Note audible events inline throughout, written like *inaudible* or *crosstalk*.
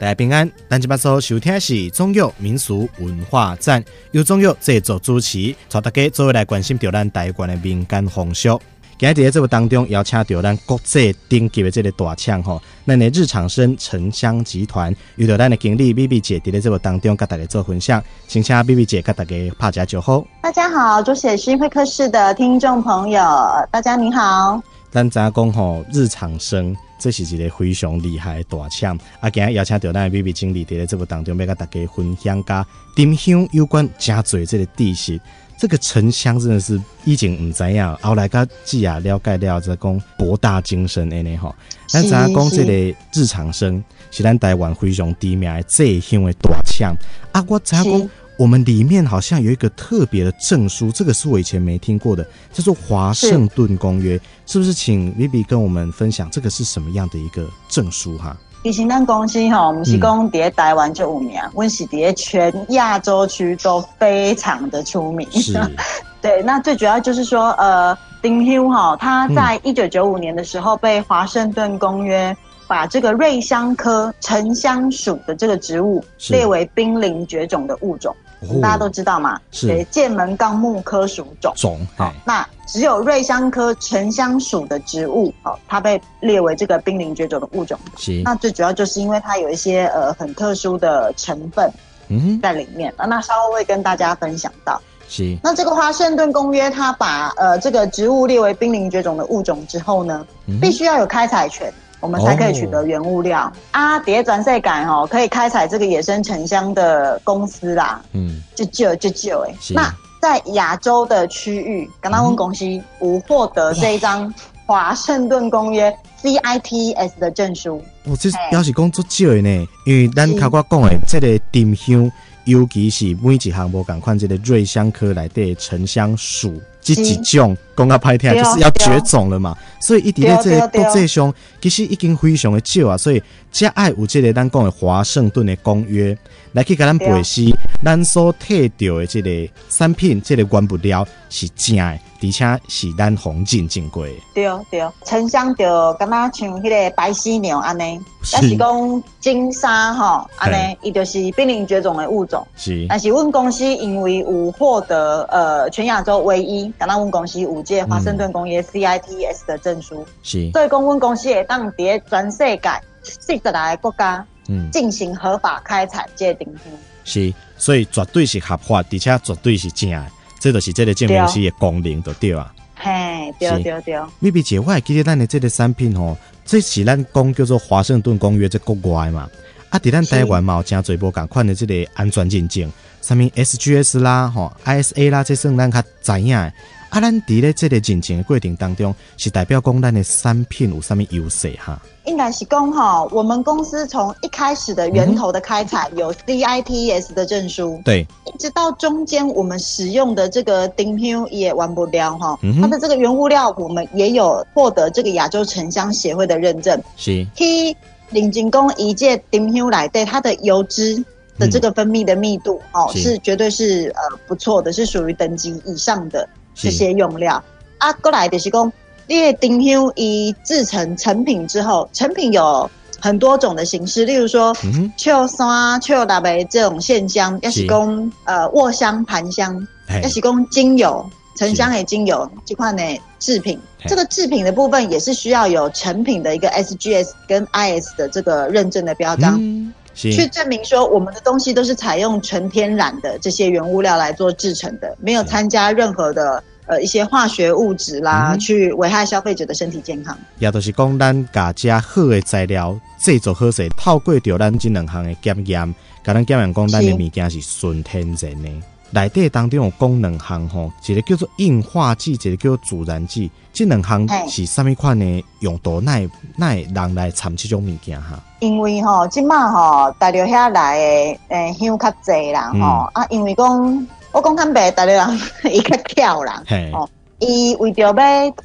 大家平安。咱这边所收听的是中药民俗文化站，由中药制作主持，带大家作为来关心着咱台湾的民间风俗。今日在节目当中邀请到咱国际顶级的这个大厂吼，咱的日常生城乡集团，遇到咱的经理 Vivi 姐，在节目当中跟大家做分享，请请 Vivi 姐跟大家拍下招呼。大家好，主写新会客室的听众朋友，大家你好。咱知影讲吼，日常生这是一个非常厉害的大厂，啊，今日邀请到咱的 Vivi 经理，在节目当中要跟大家分享加丁香有关真济这个知识。这个沉香真的是以前唔知样，后来甲记啊了解了，再讲博大精深的呢吼。咱知影讲这个日常生是咱台湾非常知名的制香的大厂啊，我知影讲我们里面好像有一个特别的证书，这个是我以前没听过的，叫做华盛顿公约，是，是不是？请 Vivi 跟我们分享这个是什么样的一个证书哈？其实咱公司吼，我们是讲在台湾就有名，我、嗯、是在全亚洲区都非常的出名。是，*laughs* 对，那最主要就是说，呃，丁香哈，他在一九九五年的时候被华盛顿公约把这个瑞香科沉香属的这个植物列为濒临绝种的物种。大家都知道嘛，是剑门纲目科属种。种好，那只有瑞香科沉香属的植物，哦，它被列为这个濒临绝种的物种。是，那最主要就是因为它有一些呃很特殊的成分，嗯，在里面。那那稍后会跟大家分享到。是，那这个华盛顿公约，它把呃这个植物列为濒临绝种的物种之后呢，嗯、必须要有开采权。我们才可以取得原物料、哦、啊！叠转赛感哦，可以开采这个野生沉香的公司啦，嗯，就就就就哎。那在亚洲的区域，刚刚问公司无获得这一张华盛顿公约 CITES 的证书。哦，这表示工作少的呢，因为咱刚刚讲的这个沉香，尤其是每一项无共款，这个瑞香科来的沉香属。这几种讲较歹听，就是要绝种了嘛，所以伊伫咧这个国际上，其实已经非常的少啊，所以才爱有这个咱讲的华盛顿的公约来去甲咱背书，咱所摕到的这个产品，这个原物料是正的，而且是咱红进正过的。对对，沉香就敢若像迄个白犀牛安尼，但是讲金沙吼安尼，伊就是濒临绝种的物种。是，但是阮公司因为有获得呃全亚洲唯一。敢若阮公司五届华盛顿公约 CITES 的证书，是，所以讲阮公司会当伫全世界四十来个国家，嗯，进行合法开采这个丁香，是，所以绝对是合法，而且绝对是正的，这就是这个证明书的功能，就对啊。嘿，对对对。Vivi 姐，我还记得咱的这个产品吼，这是咱讲叫做华盛顿公约在国外嘛，啊，伫咱台湾嘛有真侪无共款的这个安全认证。什么 SGS 啦，吼 ISA 啦，这算咱较知影的。啊，咱伫咧这个认证的过程当中，是代表讲咱的产品有啥物优势哈？应该是讲哈，我们公司从一开始的源头的开采有 CITES 的证书，对，一直到中间我们使用的这个丁香也完不了哈。它的这个原物料我们也有获得这个亚洲沉香协会的认证，是。T 领进工一届丁香来对它的油脂。的这个分泌的密度哦，是绝对是呃不错的，是属于等级以上的这些用料。啊，过来就是讲，因为丁香一制成成品之后，成品有很多种的形式，例如说，秋山、秋大白这种线香，要是讲呃卧香、盘香，要是讲精油、沉香的精油这块呢制品，这个制品的部分也是需要有成品的一个 SGS 跟 IS 的这个认证的标章。嗯去证明说，我们的东西都是采用纯天然的这些原物料来做制成的，没有参加任何的呃一些化学物质啦，嗯、去危害消费者的身体健康。也都是讲咱家家好的材料制作好势，透过着咱这两项的检验，甲咱检验讲咱的物件是纯天然的。内底当中有讲两项吼，一个叫做硬化剂，一个叫做助燃剂，这两项是啥物款的用途？奈奈人来掺这种物件哈？因为吼，即马吼，大陆遐来的诶香较济啦吼啊，因为讲我讲坦白，大陆人 *laughs* 伊较巧啦，哦，伊为着要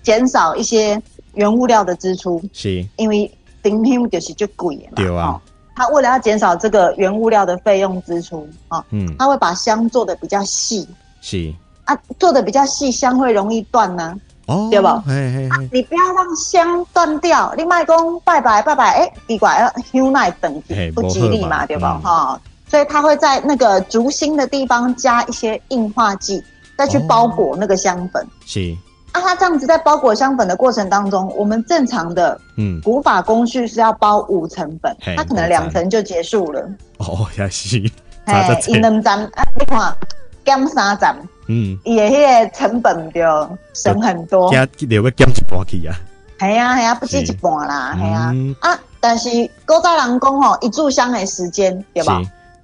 减少一些原物料的支出，是，因为顶香就是最贵的嘛，对啊。他为了要减少这个原物料的费用支出啊，嗯，他会把香做的比较细，是啊，做的比较细，香会容易断呢。哦，对吧？嘿嘿嘿，你不要让香断掉。另外讲拜拜拜拜，哎，奇怪，香奈等级不吉利嘛，对吧？哈，所以他会在那个竹芯的地方加一些硬化剂，再去包裹那个香粉。是。啊，它这样子在包裹香粉的过程当中，我们正常的嗯古法工序是要包五层粉，它可能两层就结束了。哦，*laughs* 也是。哎，一两层啊，你看减三层，嗯，伊的迄个成本就省很多。加留个减一半去啊。系啊系啊，不止一半啦，系啊啊！但是古早人讲吼，一炷香的时间对吧？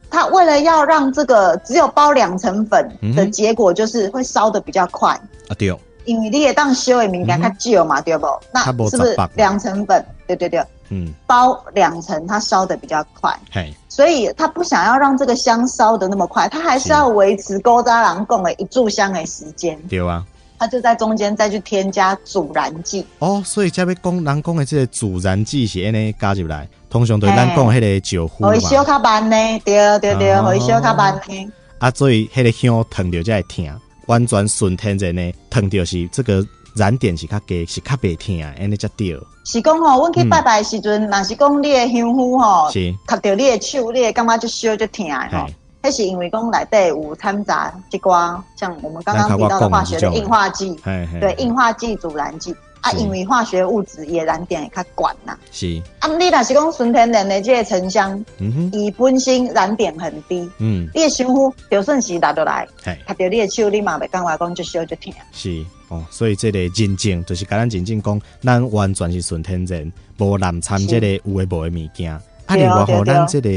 他为了要让这个只有包两层粉的结果，就是会烧的比较快啊，对。因为你也当烧的物件较少嘛，对不？那是不是两层粉？对对对，嗯，包两层它烧的比较快，嘿，所以他不想要让这个香烧的那么快，他还是要维持古早人讲的一炷香的时间，对啊，他就在中间再去添加阻燃剂。哦，所以这边讲人讲的这个阻燃剂是安尼加入来，通常对咱讲的迄个酒壶嘛，会烧较慢呢，对对对，会烧较慢呢。啊，所以迄个香烫着才会疼。完全顺天然呢，烫到是这个燃点是较低，是较袂疼，安尼才对。是讲吼，阮去拜拜的时阵，若、嗯、是讲你的香火吼，是。吸到你的手，你会感觉就烧就疼吼。迄是因为讲内底有掺杂一寡，像我们刚刚提到的化学的硬化剂，对，硬化剂阻燃剂。啊，因为化学物质也燃点会较悬呐。是。啊，你若是讲纯天然的这个沉香，嗯哼，伊本身燃点很低，嗯，你的香壶就算是拿倒来，嘿，吸到你的手，你嘛袂讲话讲就烧就疼。是哦，所以这个认证就是甲咱认证讲，咱完全是纯天然，无滥掺这个有诶无诶物件。啊，另外吼，咱这个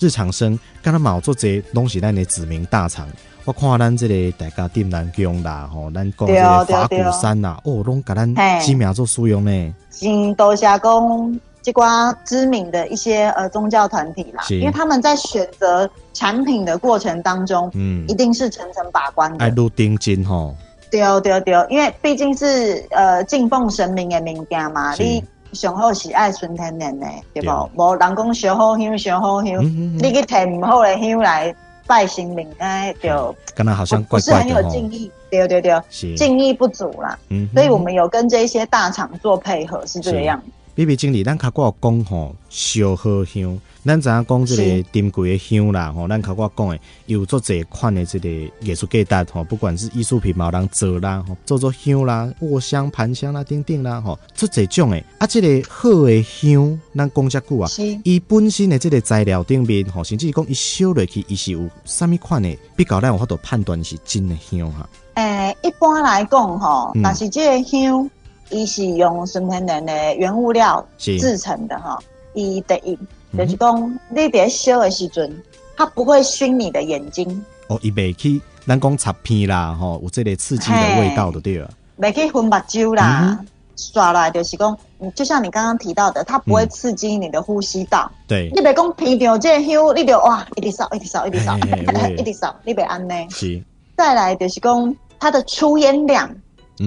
日常生，敢若嘛有做这拢是咱的指名大厂。我看咱这个大家点南宫啦，吼，咱讲这个法鼓山啦，哦，拢甲咱知名做使用呢。嗯，多谢讲即寡知名的一些呃宗教团体啦，因为他们在选择产品的过程当中，嗯，一定是层层把关的。爱入定金吼。对哦，对哦，对哦，因为毕竟是呃敬奉神明的物件嘛，你上好是爱纯天然的，对不？无人讲烧好香，烧好香，你去摕唔好的香来。拜神明哎，就跟他好像不是很有敬意，对对对，敬意不足啦。嗯，所以我们有跟这些大厂做配合，是这个样子。比比经理，咱较我讲吼，烧好香。咱知影讲这个珍贵的香啦，吼，咱较我讲的有做这款的这个艺术价值吼，不管是艺术品，嘛有人做啦，吼，做做香啦，卧香、盘香啦，等等啦，吼，做这种的啊，这个好的香，咱讲遮久啊，伊本身的这个材料顶面，吼，甚至讲伊烧落去，伊是有啥物款的，比较咱有法度判断是真的香哈。诶、欸，一般来讲，吼，但是这个香。伊是用纯天然的原物料制成的哈，伊的伊就是讲你伫烧的时阵，它不会熏你的眼睛。哦，伊袂去咱讲擦片啦，吼，有这个刺激的味道的对了。袂去熏目睭啦，刷来就是讲，就像你刚刚提到的，它不会刺激你的呼吸道。对，你袂讲鼻着这香，你就哇，一直扫，一直扫，一直扫，*laughs* 一直扫，你袂安呢？是。再来就是讲，它的出烟量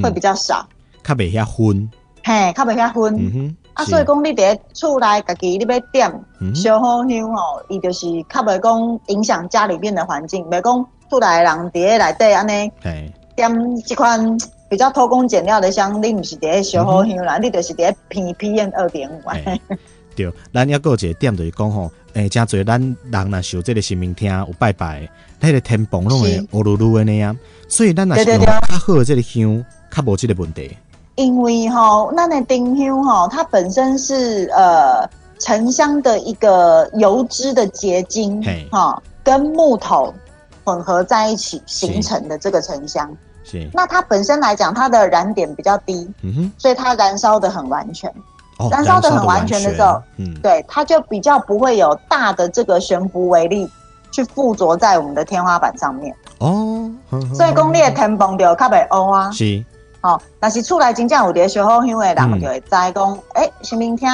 会比较少。较袂遐熏，嘿，较袂遐熏。啊，所以讲你伫厝内家己你要点烧好香吼，伊就是较袂讲影响家里面的环境，袂讲厝内人伫咧内底安尼，点即款比较偷工减料的香，你毋是伫咧烧好香啦，你就是伫咧偏 PM 二点五。对，咱抑阁有一个点就是讲吼，诶，诚侪咱人若受这个神明厅有拜拜，迄个天棚拢会乌噜噜的那样，所以咱若是用较好的即个香，较无即个问题。因为哈，那那丁香哈，它本身是呃沉香的一个油脂的结晶，哈.跟木头混合在一起形成的这个沉香。是。那它本身来讲，它的燃点比较低，嗯哼，所以它燃烧的很完全。哦，燃烧的很完全的时候，嗯，对，它就比较不会有大的这个悬浮微粒去附着在我们的天花板上面。哦，所以讲你的天棚就较袂欧啊。是。哦，但是厝内真正有啲烧好香的人就会知讲，诶、嗯，神明厅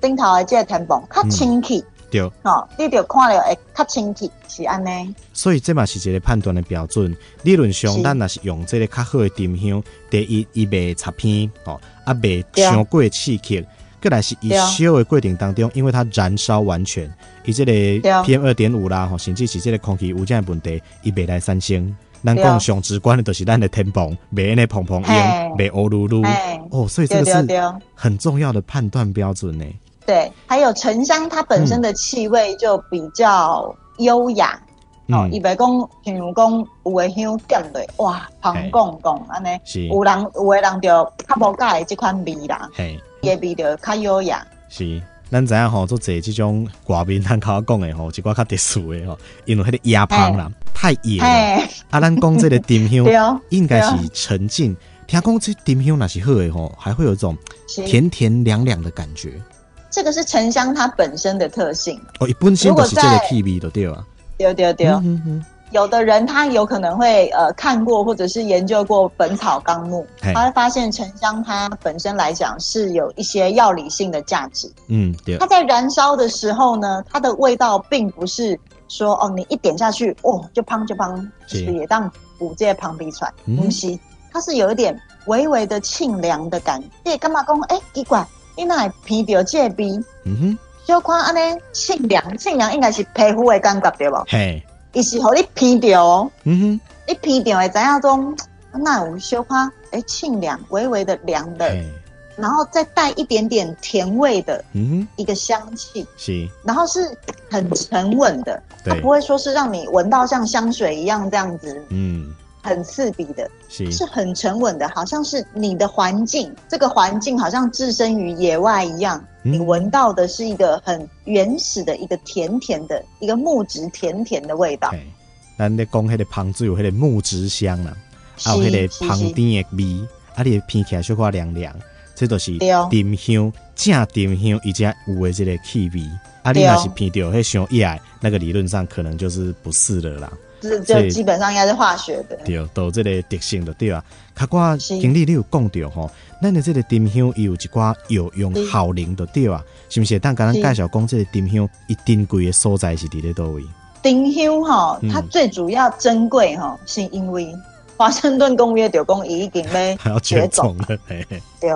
顶头的这个天棚较清气，对，哦，你就看了会较清气，是安尼。所以这嘛是一个判断的标准。理论上，咱若是用这个较好的沉香，第一伊袂插片，哦，啊袂伤过刺激，过来是伊烧的过程当中，因为它燃烧完全，伊这个 PM 二点五啦，吼，甚至是这个空气污染的问题，伊袂来产生。咱讲上直观的都是咱的天蓬，袂安尼蓬蓬硬，袂乌噜噜。哦，所以这个是很重要的判断标准呢。对，还有沉香，它本身的气味就比较优雅。哦，伊袂讲，譬如讲有的香点对，哇，香杠杠安尼。是。有人有的人就较无介意这款味啦。嘿。伊的味道较优雅。是。咱知影吼，做这即种寡宾咱口讲的吼，一寡较特殊的吼，因为迄个野芳啦，太野了。啊，咱讲这个丁香，*laughs* 应该是沉静。听讲这丁香那是好的吼，还会有一种甜甜凉凉的感觉。这个是沉香它本身的特性。哦，一本身就是这个气味的对啊。对对对。有的人他有可能会呃看过或者是研究过《本草纲目》，他会发现沉香它本身来讲是有一些药理性的价值。嗯，对。它在燃烧的时候呢，它的味道并不是说哦，你一点下去哦就砰就砰，是也当补这些旁鼻喘呼吸，它是有一点微微的沁凉的感觉。你，干嘛讲？哎，奇怪，你那鼻掉这鼻，嗯哼，小看安尼沁凉，沁凉应该是皮肤的感觉对吧？嘿。伊是互你鼻掉哦，嗯哼，你鼻掉会怎样种？那有小花诶，沁凉，微微的凉的，然后再带一点点甜味的，嗯，一个香气是，然后是很沉稳的，它不会说是让你闻到像香水一样这样子，嗯。很刺鼻的，是是很沉稳的，好像是你的环境，这个环境好像置身于野外一样。嗯、你闻到的是一个很原始的一个甜甜的一个木质甜甜的味道。咱咧讲迄个芳水有迄个木质香啦，还有迄个芳甜的味，啊，你闻起来小可凉凉，这都是丁香，正丁香伊家有的这个气味。啊，你若是偏掉迄香叶，那个理论上可能就是不是的啦。是，就基本上应该是化学的。对，都这个特性的对啊。卡瓜经理，你有讲到吼，咱的这个丁香有一寡药用效能的对啊，是不是？但刚刚介绍讲这个丁香，一定贵的所在是伫咧叨位？丁香吼，它最主要珍贵吼，是因为华盛顿公约就讲已经被 *laughs* 绝种了。对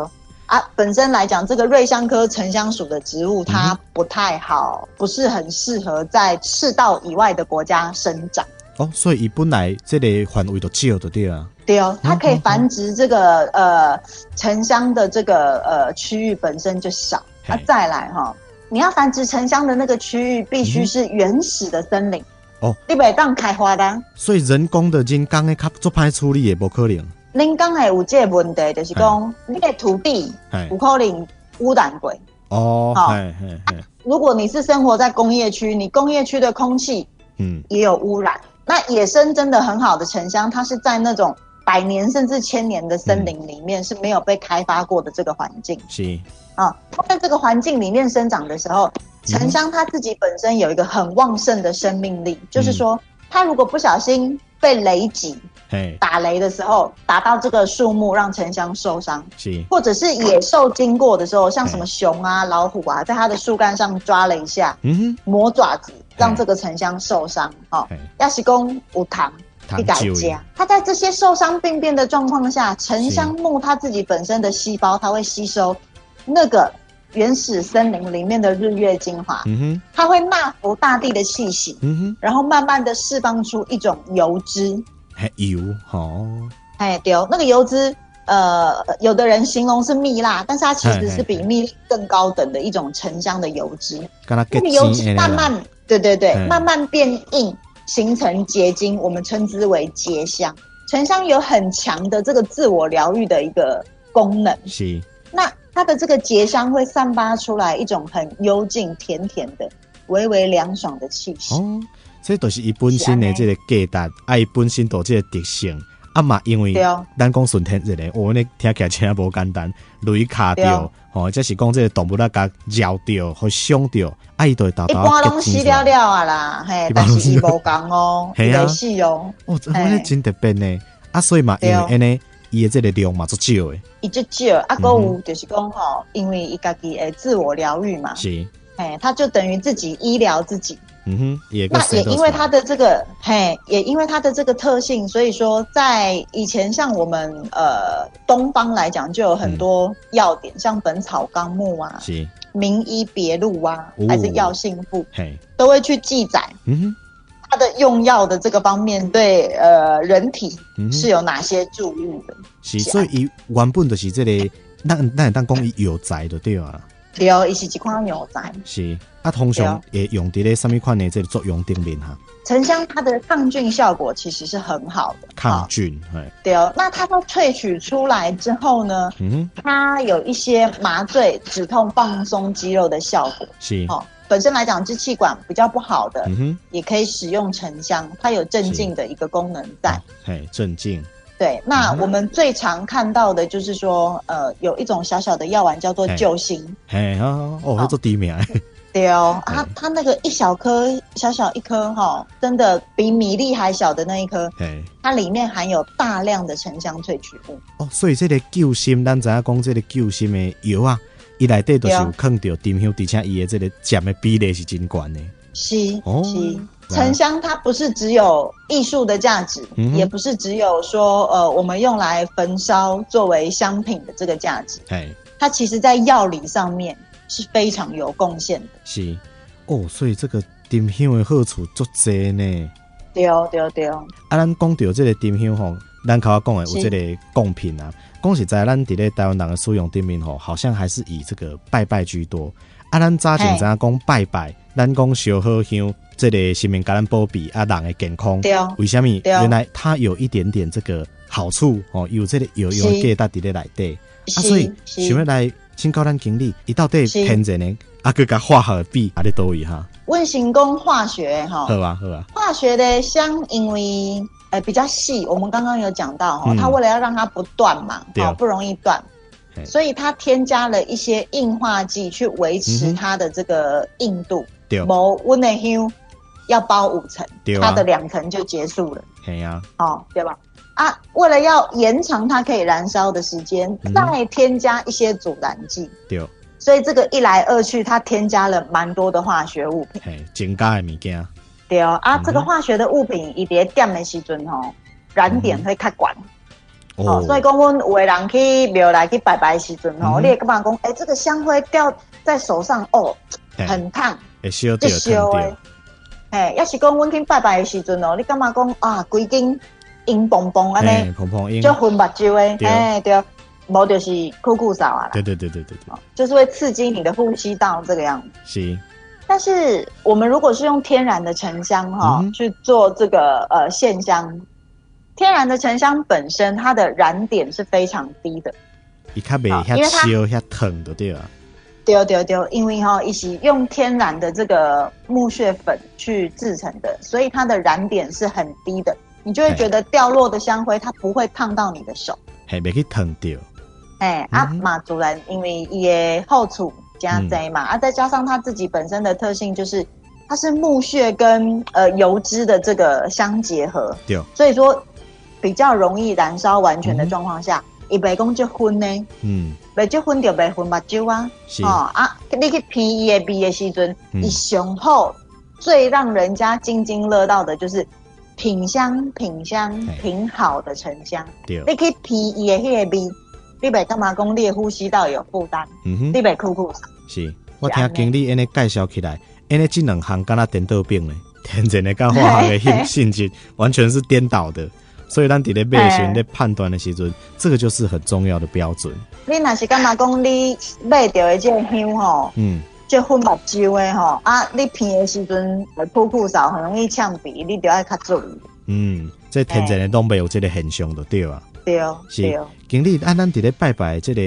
啊，本身来讲，这个瑞香科沉香属的植物，它不太好，不是很适合在赤道以外的国家生长。哦，所以伊本来这个范围都少的对啊，对哦，它可以繁殖这个呃沉香的这个呃区域本身就少，那再来哈，你要繁殖沉香的那个区域必须是原始的森林。哦，你袂当开花的，所以人工的人工的较做歹处理也不可能。人工的有这个问题，就是讲你的土地有可能污染过哦，好，如果你是生活在工业区，你工业区的空气嗯。也有污染。那野生真的很好的沉香，它是在那种百年甚至千年的森林里面是没有被开发过的这个环境。是。啊，它在这个环境里面生长的时候，沉香它自己本身有一个很旺盛的生命力，嗯、就是说，它如果不小心被雷击，嘿。打雷的时候打到这个树木，让沉香受伤，是，或者是野兽经过的时候，像什么熊啊、老虎啊，在它的树干上抓了一下，嗯哼，磨爪子。让这个沉香受伤，哦，要是讲无糖一改加，它在这些受伤病变的状况下，沉香木它自己本身的细胞，它会吸收那个原始森林里面的日月精华，嗯哼，它会纳服大地的气息，嗯哼，然后慢慢的释放出一种油脂，还油，哦，哎，对，那个油脂，呃，有的人形容是蜜蜡，但是它其实是比蜜蜡更高等的一种沉香的油脂，那个油脂慢慢。对对对，嗯、慢慢变硬，形成结晶，我们称之为结香。沉香有很强的这个自我疗愈的一个功能。是。那它的这个结香会散发出来一种很幽静、甜甜的、微微凉爽的气息。哦，这都是伊本身的这个价值，爱本身都这个特性。啊嘛，因为咱讲顺天日嘞，我呢听起来真无简单，雷卡掉，吼，即是讲这个动物那个咬掉或伤掉，啊，伊都会达到。一般拢死了了啊啦，嘿，但是伊无讲哦，*laughs* 没死哦。哦，这真特别呢，啊，所以嘛，因为安尼，伊的这个量嘛足少诶，伊足少，啊，阁有就是讲吼，因为伊家己诶自我疗愈嘛，是，诶，他就等于自己医疗自己。嗯哼，也那也因为它的。这个嘿，也因为它的。这个特性，所以说在以前像我们呃东方来讲，就有很多药典，像《本草纲目》啊，是《名医别录》啊，还是《药性部》，嘿，都会去记载。嗯哼，它的用药的这个方面对呃人体是有哪些注意的？嗯、是，所以伊原本就是这个，那那当讲伊药材的对啊。对哦，伊是一款药材。是啊，通常也用伫咧什么款的这个作用顶面哈？沉香它的抗菌效果其实是很好的，抗菌，对哦。那它都萃取出来之后呢，嗯，它有一些麻醉、止痛、放松肌肉的效果。是哦，本身来讲支气管比较不好的，也可以使用沉香，它有镇静的一个功能在。嘿，镇静。对，那我们最常看到的就是说，呃，有一种小小的药丸叫做救心。嘿啊，哦，叫做低棉。*laughs* 对哦，它它那个一小颗小小一颗哈，真的比米粒还小的那一颗，它里面含有大量的沉香萃取物。哦，所以这个救心，咱知影讲这个救心的药啊，伊内底都是有放到丁香，而且伊的这个占的比例是真高的。是哦，是沉香，它不是只有艺术的价值，嗯，也不是只有说呃，我们用来焚烧作为香品的这个价值。哎，它其实在药理上面。是非常有贡献的，是哦，所以这个丁香的好处足多呢。对哦，对哦，对哦。啊，咱讲到这个丁香吼，咱头讲的有这个贡品啊。讲实在，咱伫咧台湾人的使用顶面吼，好像还是以这个拜拜居多。啊，咱早前知影讲拜拜，咱讲烧好香，这个神明甲咱保庇啊，人的健康。对哦。为什么？原来它有一点点这个好处哦，有这个有用价值伫咧内底啊，所以想要来。请教咱经理，伊到底天然呢？啊，佮佮化学比啊，咧多位哈？温行宫化学哈，好啊好啊。化学的香，因为呃比较细，我们刚刚有讲到哈，它为了要让它不断嘛，好不容易断，所以它添加了一些硬化剂去维持它的这个硬度。对，某温的香要包五层，它的两层就结束了。对呀，好，对吧？啊，为了要延长它可以燃烧的时间，嗯，再添加一些阻燃剂。对，所以这个一来二去，它添加了蛮多的化学物品。嘿，增加的物件。对哦，啊，嗯，这个化学的物品一叠点的时阵吼，燃点会较悬。哦，所以讲，阮有的人去庙来去拜拜的时阵吼，嗯，你会感觉讲，哎，这个香灰掉在手上哦，很烫，会烧掉，烧的。哎，要是讲阮去拜拜的时阵哦，你感觉讲啊，规间。硬蹦蹦安尼，就昏目睭的，哎对，无就是酷酷扫啊，对对对对对对，就是会刺激你的呼吸道这个样子。是，但是我们如果是用天然的沉香哈、嗯、去做这个呃线香，天然的沉香本身它的燃点是非常低的，伊较袂遐烧遐烫的对吧？丢丢丢，因为哈一起用天然的这个木屑粉去制成的，所以它的燃点是很低的。你就会觉得掉落的香灰，它不会烫到你的手，嘿没去烫掉。哎、嗯，啊，马主人因为也后处加贼嘛、嗯，啊，再加上它自己本身的特性，就是它是木屑跟呃油脂的这个相结合，对，所以说比较容易燃烧完全的状况下，一杯公就昏呢，嗯，袂就昏就袂昏目睭啊，是。哦啊，你去鼻伊的鼻的时阵，一雄厚最让人家津津乐道的就是。品香、品香、品好的沉香，对，你可以鼻伊的迄个味，你袂干嘛讲你的呼吸道有负担？嗯哼，你袂酷酷。是，我听经理安尼介绍起来，安尼即两项敢若颠倒病咧？天然的跟化学 *laughs* 的性性质完全是颠倒的，所以咱伫咧买时咧判断的时阵，这个就是很重要的标准。你若是干嘛讲你买着的这个香吼，嗯。这粉目睭的吼啊！你鼻的时阵会酷酷扫，很容易呛鼻，你就要较注意。嗯，这天然的东北有这个现象的对啊。是。经理，按咱伫咧拜拜这个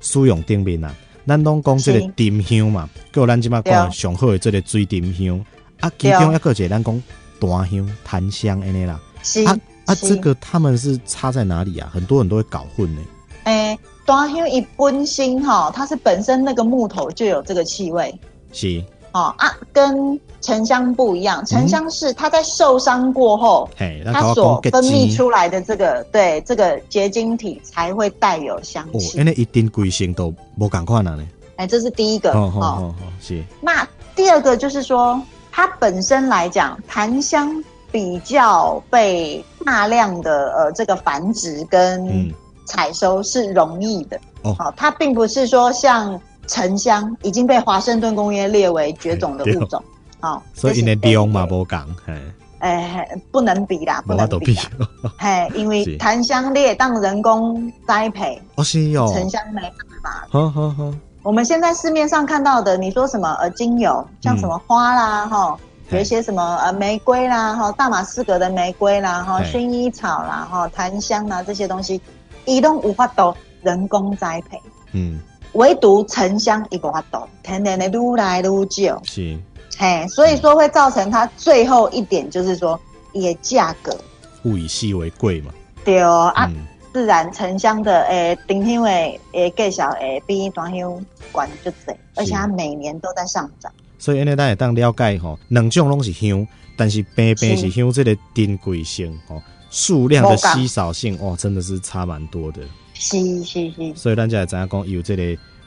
使用顶面啊，咱拢讲这个丁香嘛，还有咱即马讲上好的这个水丁香啊，其中一个一个咱讲檀香、檀香安尼啦。是啊啊，这个他们是差在哪里啊？很多人都会搞混呢。诶、欸。檀香一本身哈，它是本身那个木头就有这个气味，是哦啊，跟沉香不一样。沉香是它在受伤过后，嗯、它所分泌出来的这个对这个结晶体才会带有香气。哦，那一定贵性都无共款了呢。哎，这是第一个哦哦哦，是。那第二个就是说，它本身来讲，檀香比较被大量的呃这个繁殖跟。嗯采收是容易的哦，好，它并不是说像沉香已经被华盛顿公约列为绝种的物种，好，所以你的量嘛不讲，哎，不能比啦，不能比啦。*laughs* 嘿，因为 *laughs* 檀香列当人工栽培，哦是哦，沉香没办法。好好好，我们现在市面上看到的，你说什么呃精油，像什么花啦哈，有一些什么呃玫瑰啦哈，大马士革的玫瑰啦哈，薰衣草啦哈，檀香啦这些东西，移动无法都人工栽培。嗯，唯独沉香一个法度，天天的愈来愈少。是。嘿，所以说会造成它最后一点就是说，也价格物以稀为贵嘛。对哦，啊，自然沉香的诶，丁香的诶，介绍诶，比短香管就多，而且它每年都在上涨。所以，呢，大家当了解吼，两种拢是香，但是偏偏是香，这个珍贵性吼，数量的稀少性哦，真的是差蛮多的。是是是。所以，咱才会知影讲有这个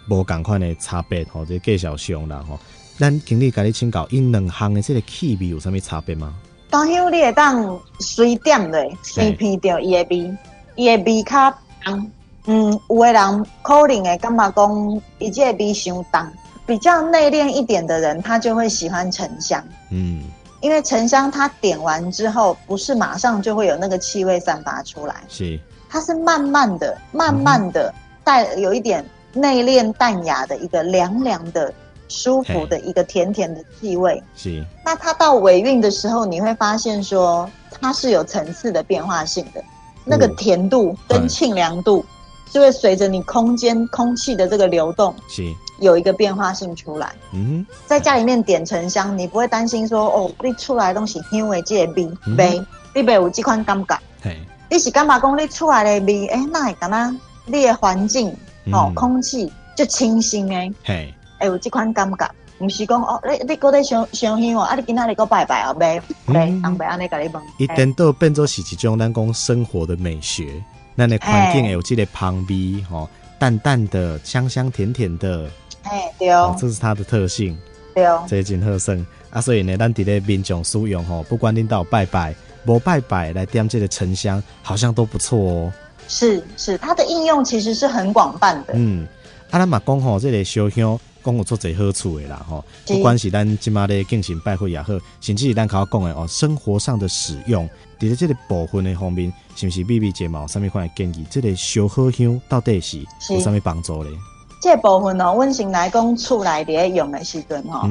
无共款的差别吼，这介绍上啦吼。咱经理甲你请教，因两项的这个气味有啥物差别吗？当香你会当随点的，随鼻着伊的味，伊的味较重。嗯，有的人可能会感觉讲伊即个味伤重，比较内敛一点的人，他就会喜欢沉香。嗯，因为沉香它点完之后，不是马上就会有那个气味散发出来，是，它是慢慢的、慢慢的带有一点内敛淡雅的一个凉凉的。舒服的一个甜甜的气味，是。那它到尾韵的时候，你会发现说它是有层次的变化性的，那个甜度跟沁凉度就会随着你空间空气的这个流动，是有一个变化性出来。嗯，在家里面点沉香，你不会担心说哦，你出来的东西因为这味味，你没有这款感觉。你是感觉讲你厝内的味，哎，那会感觉？你的环境哦，空气就清新哎。哎，有这款感觉，不是讲哦，你你搁在上上香哦，啊，你今仔日搁拜拜哦，拜拜，当拜安尼甲你问。一点都变做是一种咱讲生活的美学，咱的环境有这个香味吼，淡淡的，香香甜甜的，哎，对。哦，这是它的特性，对。哦，这真好耍啊，所以呢，咱伫咧民众使用吼，不管恁到拜拜，无拜拜来点这个沉香，好像都不错哦。是是，它的应用其实是很广泛的。嗯，啊，咱嘛讲吼，这个烧香。讲有做侪好处的啦，吼，不管是咱即马咧进行拜会也好，甚至是咱口讲的哦，生活上的使用，伫咧这个部分的方面，是不是秘密睫毛上面款的建议？这个烧好香到底是有啥物帮助咧？这个、部分哦，阮先来讲厝内伫用的时阵吼，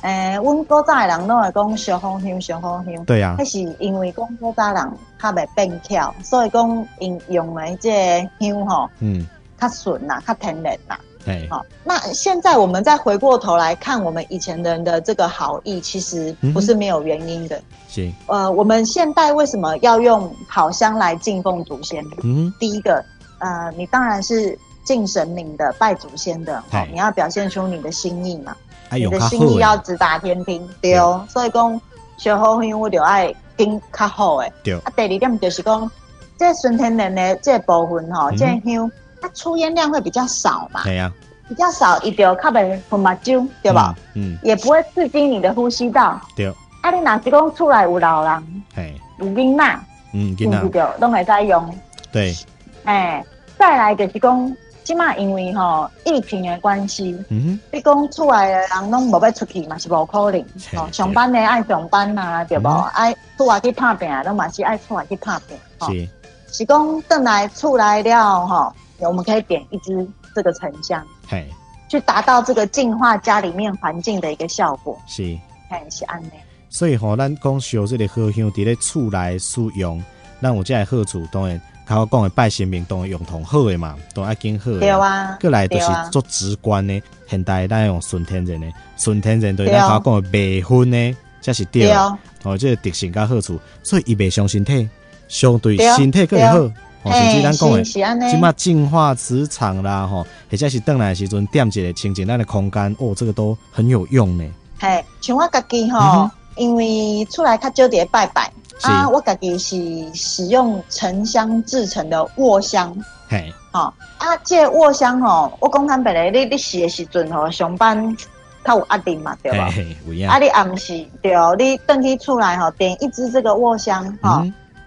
诶、嗯，阮古早的人拢会讲烧好香，烧好香。对啊，迄是因为讲古早人较袂变巧，所以讲用用的这个香吼，嗯，较顺呐，较天然呐。对，好，那现在我们再回过头来看，我们以前人的这个好意，其实不是没有原因的。是、嗯，呃，我们现代为什么要用好香来敬奉祖先？嗯，第一个，呃，你当然是敬神明的、拜祖先的，好，你要表现出你的心意嘛，哎、你的心意要直达天庭，对哦。所以讲，烧好香，我就爱敬较好诶。对。啊，第二点就是讲，这纯天然的这部分哈，这香。它出烟量会比较少嘛？对呀、啊，比较少一点，靠本喷嘛酒，对吧？嗯，也不会刺激你的呼吸道。对。啊，你哪是讲出来有老人，嘿，有囡仔，嗯，囡仔，对，都会在用。对。哎，再来就是讲，起码因为吼疫情的关系，嗯，你讲厝内的人拢无要出去嘛，是无可能。哦，上班的爱上班啊，对无？爱出来去拍拼，拢嘛是爱出来去拍拼。是。是讲等来厝来了吼。我们可以点一支这个沉香，嘿，去达到这个净化家里面环境的一个效果。是，嘿，是安尼。所以吼，咱讲烧这个好香，伫咧厝内使用，咱有这个好处，当然，刚刚讲的拜神明，当然用同好的嘛，都爱更好的。对啊。过来就是做直观的，现代咱用纯天然的，纯天然对咱刚刚讲的未婚的，这是对。哦，这个特性加好处，所以伊袂伤身体，相对身体更好。哦，甚至咱讲的，即马净化磁场啦，吼，或者是转来的时阵点一个清净咱的空间，哦，这个都很有用呢。嘿，像我家己吼，嗯、因为出来较少伫拜拜啊，我家己是使用沉香制成的卧香。嘿，好啊，这卧香哦，我讲坦白嘞，你你洗的时阵吼，上班较有压力嘛，对吧？啊，你暗时对，你登去出来吼，点一支这个卧香，哈，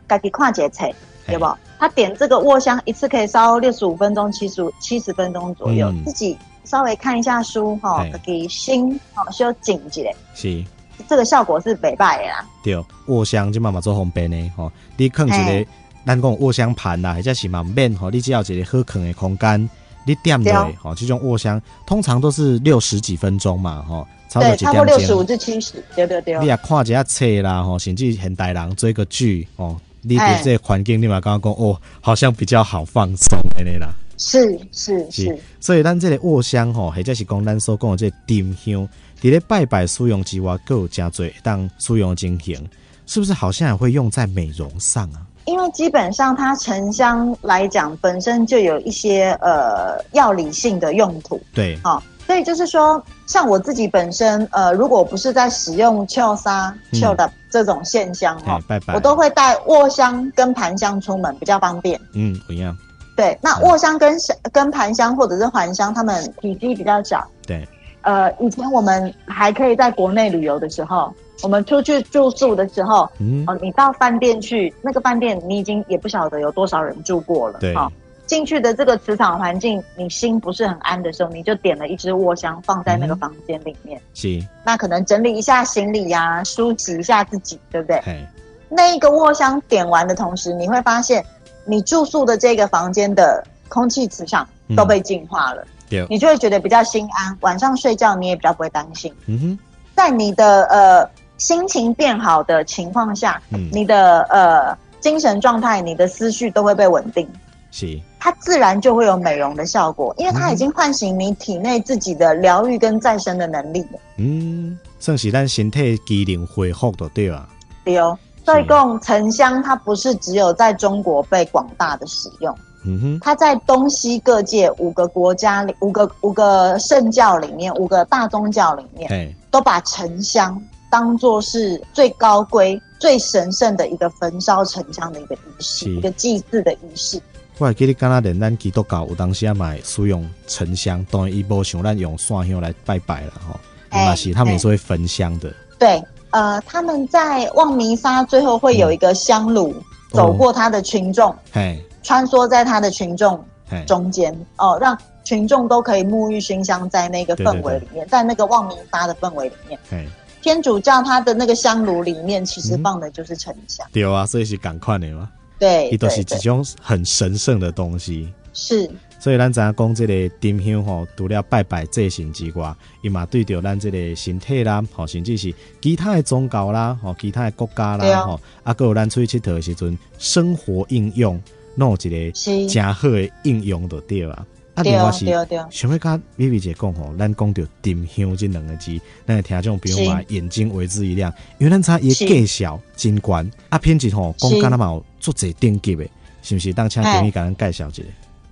家己看一下册，对不？他点这个卧香一次可以烧六十五分钟、七十七十分钟左右，嗯、自己稍微看一下书哈，给心好修紧一点。是，这个效果是北拜的啦。对，卧香就慢慢做方便的吼，你放一个，咱讲卧香盘啦，或者是嘛面吼，你只要一个好放的空间，你点落去吼，这种卧香通常都是六十几分钟嘛吼，对，差不多六十五至七十，对对对。你也看一下册啦吼，甚至现代人追个剧哦，你对这个环境你嘛刚刚讲哦，好像比较好放松的啦。是是是，所以咱这个卧香吼，或者是讲咱所讲的这个丁香，伫咧拜拜使用之外，各有加多当使用进行，是不是好像也会用在美容上啊？因为基本上它沉香来讲，本身就有一些呃药理性的用途。对，好、哦，所以就是说，像我自己本身呃，如果不是在使用俏沙、俏的这种线香哈，拜拜，我都会带卧香跟盘香出门，比较方便。嗯，不一样。对，那卧香跟香跟盘香或者是环香，它们体积比较小。对，呃，以前我们还可以在国内旅游的时候，我们出去住宿的时候，嗯，哦，你到饭店去，那个饭店你已经也不晓得有多少人住过了，对，哦，进去的这个磁场环境，你心不是很安的时候，你就点了一支卧香放在那个房间里面，是，那可能整理一下行李呀，啊，梳洗一下自己，对不对？嘿。那一个卧香点完的同时，你会发现。你住宿的这个房间的空气磁场都被净化了，嗯，你就会觉得比较心安，晚上睡觉你也比较不会担心。嗯哼，在你的呃心情变好的情况下，嗯，你的呃精神状态、你的思绪都会被稳定，是，它自然就会有美容的效果，因为它已经唤醒你体内自己的疗愈跟再生的能力了。嗯，算是咱身体机能恢复的对吧？对哦。所以，共沉香它不是只有在中国被广大的使用，嗯哼，它在东西各界五个国家里，五个五个圣教里面，五个大宗教里面，都把沉香当做是最高贵、最神圣的一个焚烧沉香的一个仪式，一个祭祀的仪式。我还记得刚刚连咱基督教有当时啊买使用沉香，当然伊无像咱用蒜香来拜拜了哈，那是他们也是会焚香的，对。呃，他们在望弥撒最后会有一个香炉走过他的群众，嘿、嗯，穿梭在他的群众中间，哦、呃，让群众都可以沐浴熏香在那个氛围里面，对对对，在那个望明发的氛围里面，天主教他的那个香炉里面其实放的就是沉香，对啊，所以是赶快的嘛，对，伊都是这种很神圣的东西，是。所以咱知影讲这个丁香吼，除了拜拜祭神之外，伊嘛对着咱这个身体啦，吼，甚至是其他的宗教啦，吼，其他的国家啦，吼，啊，搁有咱出去佚佗的时阵，生活应用，弄一个真好的应用就对啊。啊，另外是想要甲 Vivi 姐讲吼，咱讲着丁香这两个字，咱听众朋友嘛眼睛为之一亮，因为咱查伊介绍真悬，啊，品质吼讲干那嘛有做侪顶级的，是不是？当请 Vivi 甲咱介绍一下。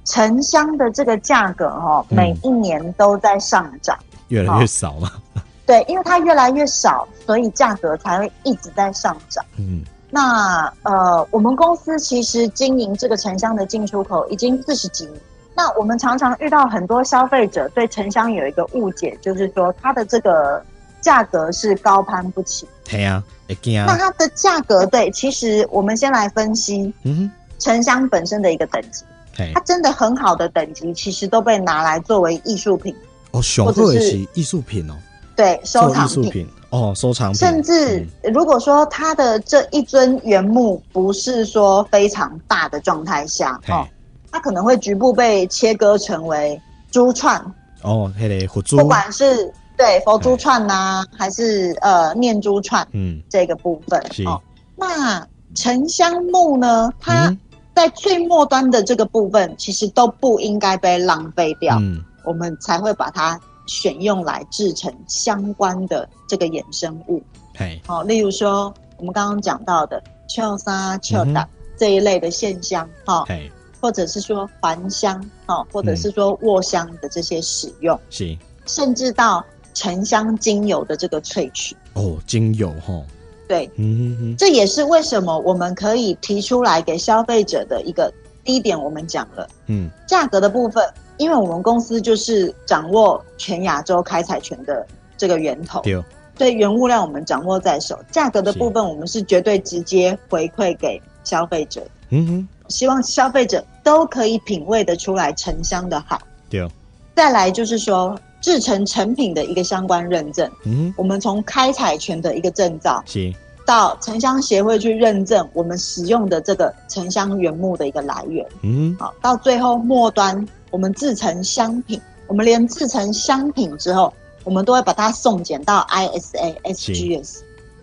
沉香的这个价格哈，每一年都在上涨，嗯，越来越少嘛。对，因为它越来越少，所以价格才会一直在上涨。嗯，那呃，我们公司其实经营这个沉香的进出口已经四十几年。那我们常常遇到很多消费者对沉香有一个误解，就是说它的这个价格是高攀不起。对啊，啊那它的价格对，其实我们先来分析，嗯，沉香本身的一个等级。它真的很好的等级，其实都被拿来作为艺术品。哦，或者是艺术品哦，对，收藏，品哦，收藏品。甚至如果说它的这一尊原木不是说非常大的状态下哦，它可能会局部被切割成为珠串。哦，佛珠，不管是对佛珠串呐、啊，还是呃念珠串，嗯，这个部分哦，那沉香木呢，它。嗯。在最末端的这个部分，其实都不应该被浪费掉，嗯，我们才会把它选用来制成相关的这个衍生物。好，哦，例如说我们刚刚讲到的枣沙、枣打这一类的线香，哈，哦，或者是说还香，哦，或者是说卧香的这些使用，是，嗯，甚至到沉香精油的这个萃取。哦，精油哈。哦对，嗯嗯，这也是为什么我们可以提出来给消费者的一个第一点。我们讲了，嗯，价格的部分，因为我们公司就是掌握全亚洲开采权的这个源头，对，所以原物料我们掌握在手。价格的部分，我们是绝对直接回馈给消费者。嗯哼，希望消费者都可以品味得出来沉香的好。对，再来就是说，制成成品的一个相关认证。嗯，我们从开采权的一个证照，是到沉香协会去认证我们使用的这个沉香原木的一个来源。嗯，好，到最后末端我们制成香品，我们连制成香品之后，我们都会把它送检到 ISA SGS，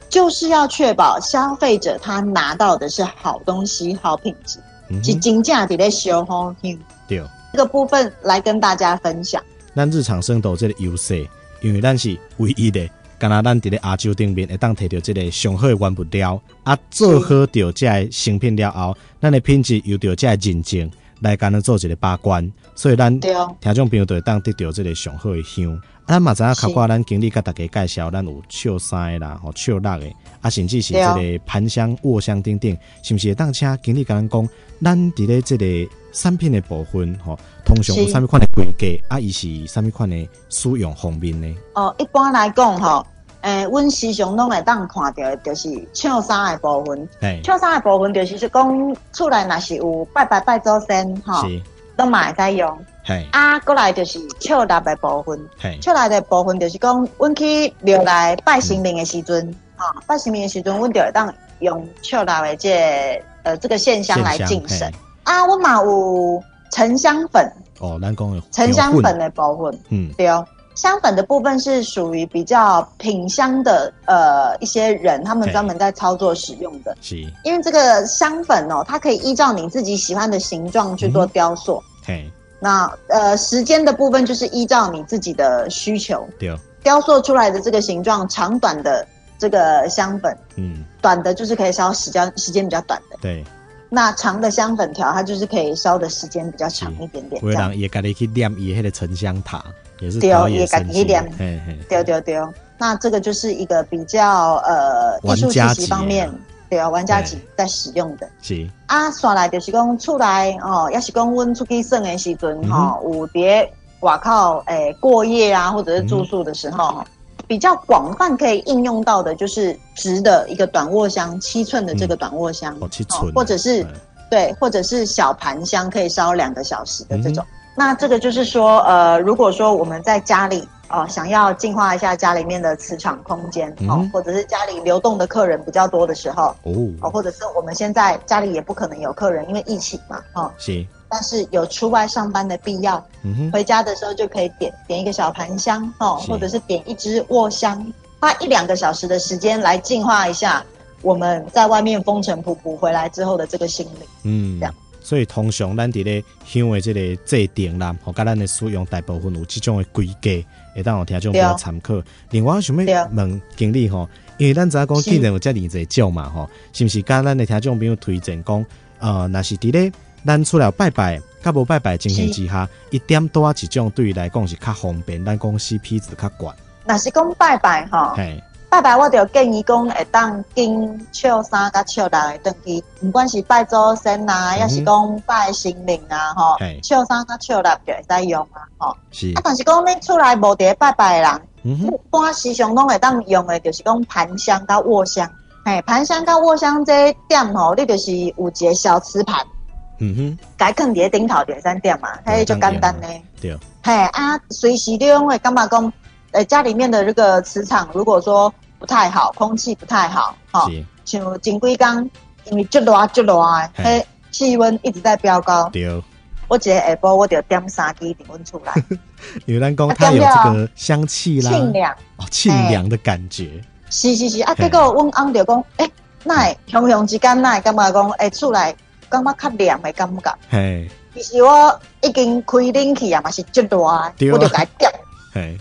就是要确保消费者他拿到的是好东西、好品质，是金价底的修好品。对，这个部分来跟大家分享。咱日常生活这个优势，因为咱是唯一的，敢若咱伫咧亚洲顶面会当摕到这个上好的原物料，啊，做好掉这个成品了后，咱的品质又掉这个认证来干咱做一个把关，所以咱听众朋友就会当得到这个上好的香。咱嘛知影，包括咱经理甲大家介绍，咱有笑三个啦，吼笑六的，啊，甚至是这个盘香、卧香等等，是不是会当请经理甲咱讲，咱伫咧这个产品的部分，吼，通常有啥物款的规格，啊，伊是啥物款的使用方面呢？哦，一般来讲，吼，诶，阮时常拢会当看到，就是笑三个部分。笑三个部分就是说，讲厝内若是有拜拜拜祖先，吼，都嘛会使用。啊，过来就是笑六的部分。笑六的部分就是讲，阮去庙内拜神明的时阵，吼、嗯，拜神明的时阵，阮就会当用笑六的这个、呃这个线香来敬神。啊，阮嘛有沉香粉。哦，咱讲有沉香粉的部分，嗯，对哦，香粉的部分是属于比较品香的，呃，一些人他们专门在操作使用的。是，因为这个香粉哦，它可以依照你自己喜欢的形状去做雕塑。嘿、嗯。那呃，时间的部分就是依照你自己的需求，对，雕塑出来的这个形状，长短的这个香粉，嗯，短的就是可以烧时间时间比较短的，对。那长的香粉条，它就是可以烧的时间比较长一点点。有人也家己去念伊迄个沉香塔，也是陶冶身心。对对对，那这个就是一个比较呃艺术气息方面。对啊，玩家级在使用的。是啊，刷来就是讲出来哦，要是讲阮出去耍的时阵哈，有伫外口诶过夜啊，或者是住宿的时候，嗯、比较广泛可以应用到的，就是直的一个短握箱，七寸的这个短握香，哦七寸，或者是对，或者是小盘箱，可以烧两个小时的这种。嗯、那这个就是说，呃，如果说我们在家里。哦，想要净化一下家里面的磁场空间，哦、嗯，或者是家里流动的客人比较多的时候，哦，或者是我们现在家里也不可能有客人，因为疫情嘛，哦，是，但是有出外上班的必要，嗯哼，回家的时候就可以点点一个小盘香，哦，或者是点一支卧香，花一两个小时的时间来净化一下我们在外面风尘仆仆回来之后的这个心灵，嗯，这样。所以通常咱伫咧香的即个制定啦，吼甲咱的使用大部分有即种的规格，会当有听众比较参考。另外，想要问经理吼，因为咱知影讲既然有遮尔济种嘛吼，是毋是甲咱的听众朋友推荐讲，呃，若是伫咧咱出来拜拜，甲无拜拜情形之下，一点多啊一种对于来讲是较方便，咱讲 CP 值较悬。若是讲拜拜吼。拜拜，我就建议讲会当经笑三甲笑六个登记，不管是拜祖先啊，抑、嗯、是讲拜神明啊，吼，笑三甲笑六就会使用啊，吼。是。啊，但是讲你厝内无伫拜拜的人，嗯一般时常拢会当用的，就是讲盘香甲卧香。嘿，盘香甲卧香这点吼，你就是有一个小瓷盘，嗯哼，该放伫顶头点三点嘛，嘿，就简单嘞。对。嘿啊，随时你拢会感觉讲。呃，家里面的这个磁场，如果说不太好，空气不太好，哈，像前几天因为就热就热，嘿，气温一直在飙高。对。我一个下晡我就点三支点温出来。*laughs* 有人讲它有这个香气啦，清凉哦，清凉的感觉。是是是啊，结果阮翁就讲，诶，那香香之间那感觉讲，诶，出来感觉较凉的感觉。嘿。其实我已经开冷气啊，嘛是热热，我就该点。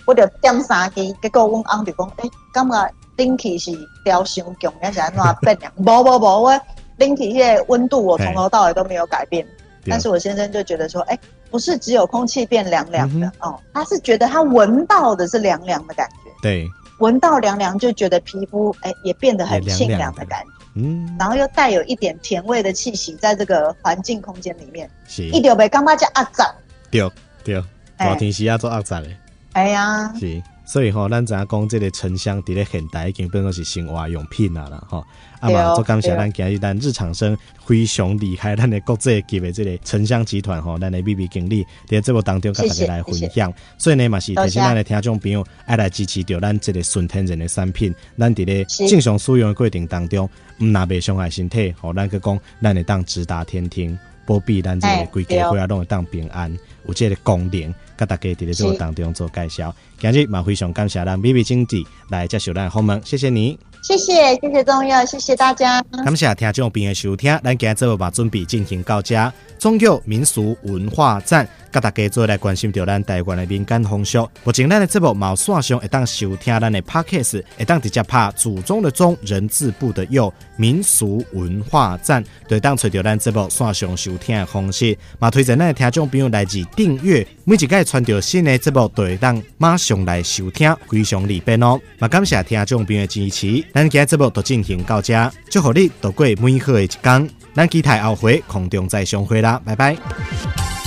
我就点三支，结果阮翁就讲，诶、欸，感觉冷气是调伤强，还是安怎变凉？*laughs* 无无无，我冷气迄个温度我从头到尾都没有改变。但是我先生就觉得说，哎、欸，不是只有空气变凉凉的、mm hmm. 哦，他是觉得他闻到的是凉凉的感觉。对，闻到凉凉就觉得皮肤哎、欸、也变得很清凉的感觉。嗯，然后又带有一点甜味的气息，在这个环境空间里面，是一点袂感觉这压榨。对对，热天时啊做压榨嘞。哎呀，是。所以吼，咱知影讲这个沉香伫咧现代已经变做是生活用品啊啦，吼。啊嘛，做感谢咱今日咱日常生非常厉害，咱的国际级的这个沉香集团吼，咱的 B B 经理在节目当中跟大家来分享。所以呢，嘛是提醒咱的听众朋友爱来支持着咱这个纯天然的产品，咱伫咧正常使用的过程当中，毋若袂伤害身体，吼，咱去讲咱会当直达天庭，保庇咱这个规家伙啊拢会当平安，有这个功能。甲大家伫咧节目当中做介绍，今日嘛非常感谢咱 B B 经济来接受咱访问，谢谢你，谢谢谢谢中佑，谢谢大家，感谢听众朋友收听，咱今日节目。嘛准备进行到这，中佑民俗文化站，甲大家做来关心着咱台湾的民间风俗，目前咱的节目嘛线上会当收听咱的 Podcast，会当直接拍祖宗的宗人字部的佑民俗文化站，对当找着咱节目线上收听的方式，嘛推荐咱的听众朋友来自订阅，每一届。传到新的节目，就会当马上来收听，非常利便哦。也，感谢听众朋友的支持，咱今日节目就进行到这，祝福你度过美好的一天。咱期待后回空中再相会啦，拜拜。